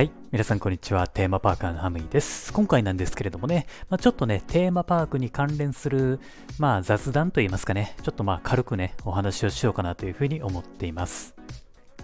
はい。皆さん、こんにちは。テーマパーカーのハムイです。今回なんですけれどもね、まあ、ちょっとね、テーマパークに関連する、まあ、雑談といいますかね、ちょっとまあ、軽くね、お話をしようかなというふうに思っています。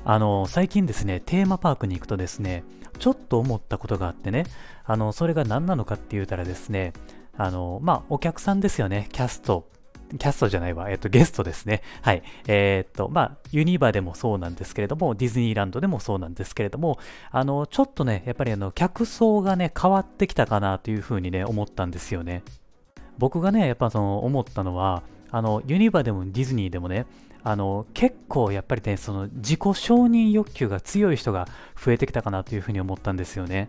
あの、最近ですね、テーマパークに行くとですね、ちょっと思ったことがあってね、あの、それが何なのかって言うたらですね、あの、まあ、お客さんですよね、キャスト、キャストじゃないわ、えっと、ゲストですね。はい。えー、っと、まあ、ユニバでもそうなんですけれども、ディズニーランドでもそうなんですけれども、あの、ちょっとね、やっぱりあの、客層がね、変わってきたかなというふうにね、思ったんですよね。僕がね、やっぱその、思ったのは、あの、ユニバでもディズニーでもね、あの結構やっぱりね、その自己承認欲求が強い人が増えてきたかなというふうに思ったんですよね。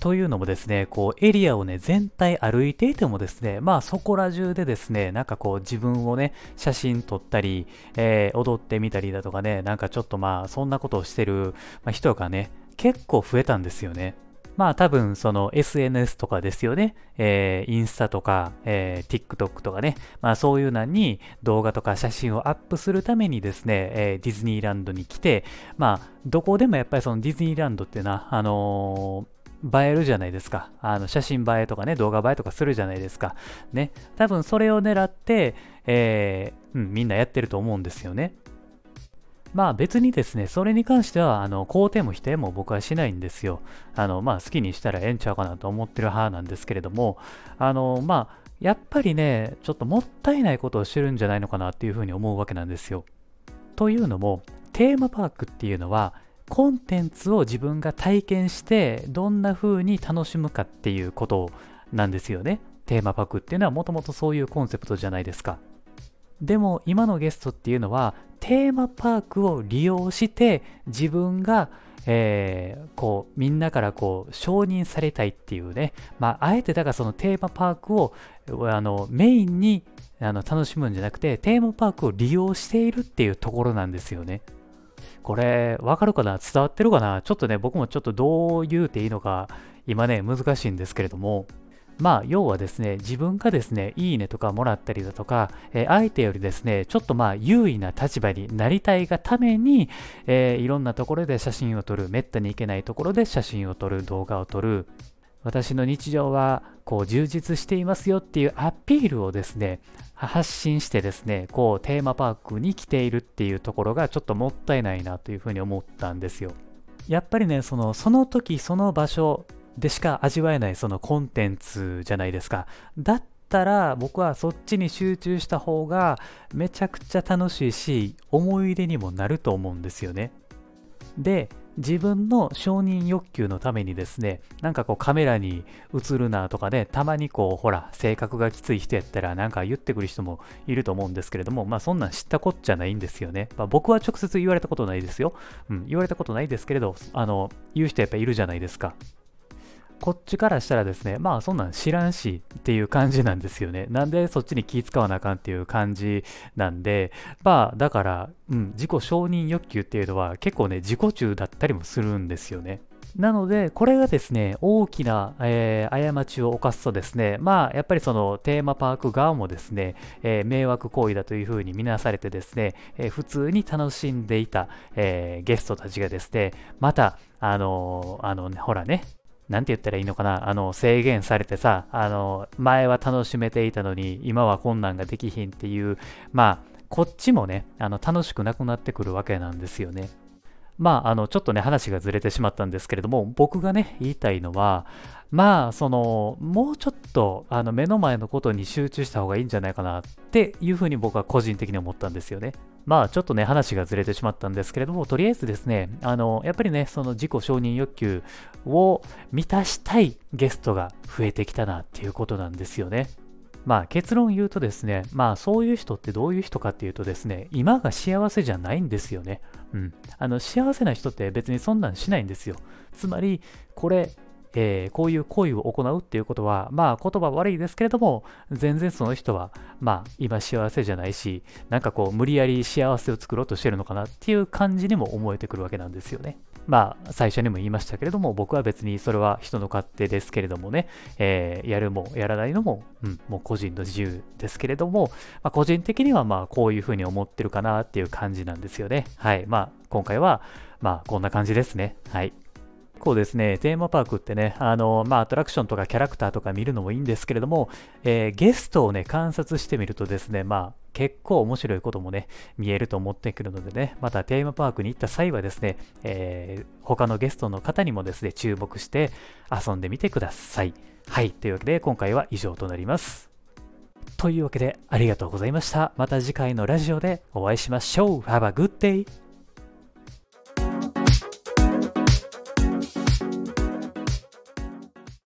というのもですね、こうエリアをね、全体歩いていてもですね、まあそこら中でですね、なんかこう自分をね、写真撮ったり、えー、踊ってみたりだとかね、なんかちょっとまあそんなことをしてる人がね、結構増えたんですよね。まあ多分その SNS とかですよね。えー、インスタとか、えー、TikTok とかね。まあそういうのに動画とか写真をアップするためにですね、えー、ディズニーランドに来て、まあどこでもやっぱりそのディズニーランドってな、あの映えるじゃないですか。あの写真映えとかね、動画映えとかするじゃないですか。ね。多分それを狙って、えー、うん、みんなやってると思うんですよね。まあ別にですね、それに関しては、あの、肯定も否定も僕はしないんですよ。あの、まあ好きにしたらええんちゃうかなと思ってる派なんですけれども、あの、まあ、やっぱりね、ちょっともったいないことをしてるんじゃないのかなっていうふうに思うわけなんですよ。というのも、テーマパークっていうのは、コンテンツを自分が体験してどんな風に楽しむかっていうことなんですよね。テーマパークっていうのはもともとそういうコンセプトじゃないですか。でも今のゲストっていうのはテーマパークを利用して自分が、えー、こうみんなからこう承認されたいっていうね、まあ、あえてだからそのテーマパークをあのメインにあの楽しむんじゃなくてテーマパークを利用しているっていうところなんですよね。これ、わかるかな？伝わってるかな？ちょっとね、僕もちょっとどう言うていいのか、今ね、難しいんですけれども、まあ、要はですね、自分がですね、いいねとかもらったりだとか、えー、相手よりですね、ちょっとまあ、優位な立場になりたいがために、えー、いろんなところで写真を撮る、めったに行けないところで写真を撮る、動画を撮る、私の日常はこう充実していますよっていうアピールをですね、発信してですね、こうテーマパークに来ているっていうところがちょっともったいないなというふうに思ったんですよ。やっぱりね、そのその時その場所でしか味わえないそのコンテンツじゃないですか。だったら僕はそっちに集中した方がめちゃくちゃ楽しいし思い出にもなると思うんですよね。で、自分の承認欲求のためにですね、なんかこうカメラに映るなとかね、たまにこう、ほら、性格がきつい人やったらなんか言ってくる人もいると思うんですけれども、まあそんなん知ったこっちゃないんですよね。まあ、僕は直接言われたことないですよ。うん、言われたことないですけれど、あの、言う人やっぱいるじゃないですか。こっちからしたらですね、まあそんなん知らんしっていう感じなんですよね。なんでそっちに気使わなあかんっていう感じなんで、まあだから、うん、自己承認欲求っていうのは結構ね、自己中だったりもするんですよね。なので、これがですね、大きな、えー、過ちを犯すとですね、まあ、やっぱりそのテーマパーク側もですね、えー、迷惑行為だというふうに見なされてですね、えー、普通に楽しんでいた、えゲストたちがですね、また、あのあの、ね、ほらね、なんて言ったらいいのかな、あの、制限されてさ、あの、前は楽しめていたのに、今は困難ができひんっていう、まあ、こっちもね、あの、楽しくなくなってくるわけなんですよね。まあ、あの、ちょっとね、話がずれてしまったんですけれども、僕がね、言いたいのは、まあ、その、もうちょっと、あの、目の前のことに集中した方がいいんじゃないかなっていうふうに僕は個人的に思ったんですよね。まあちょっとね話がずれてしまったんですけれどもとりあえずですねあのやっぱりねその自己承認欲求を満たしたいゲストが増えてきたなっていうことなんですよね。まあ結論言うとですね、まあそういう人ってどういう人かっていうとですね、今が幸せじゃないんですよね。うん。あの幸せな人って別にそんなんしないんですよ。つまり、これえー、こういう行為を行うっていうことは、まあ言葉悪いですけれども、全然その人は、まあ今幸せじゃないし、なんかこう無理やり幸せを作ろうとしてるのかなっていう感じにも思えてくるわけなんですよね。まあ最初にも言いましたけれども、僕は別にそれは人の勝手ですけれどもね、えー、やるもやらないのも、うん、もう個人の自由ですけれども、まあ、個人的にはまあこういうふうに思ってるかなっていう感じなんですよね。はい。まあ今回は、まあこんな感じですね。はい。構ですね、テーマパークってね、あの、まあ、アトラクションとかキャラクターとか見るのもいいんですけれども、えー、ゲストをね、観察してみるとですね、まあ、結構面白いこともね、見えると思ってくるのでね、またテーマパークに行った際はですね、えー、他のゲストの方にもですね、注目して遊んでみてください。はい、というわけで今回は以上となります。というわけでありがとうございました。また次回のラジオでお会いしましょう。Have a good day!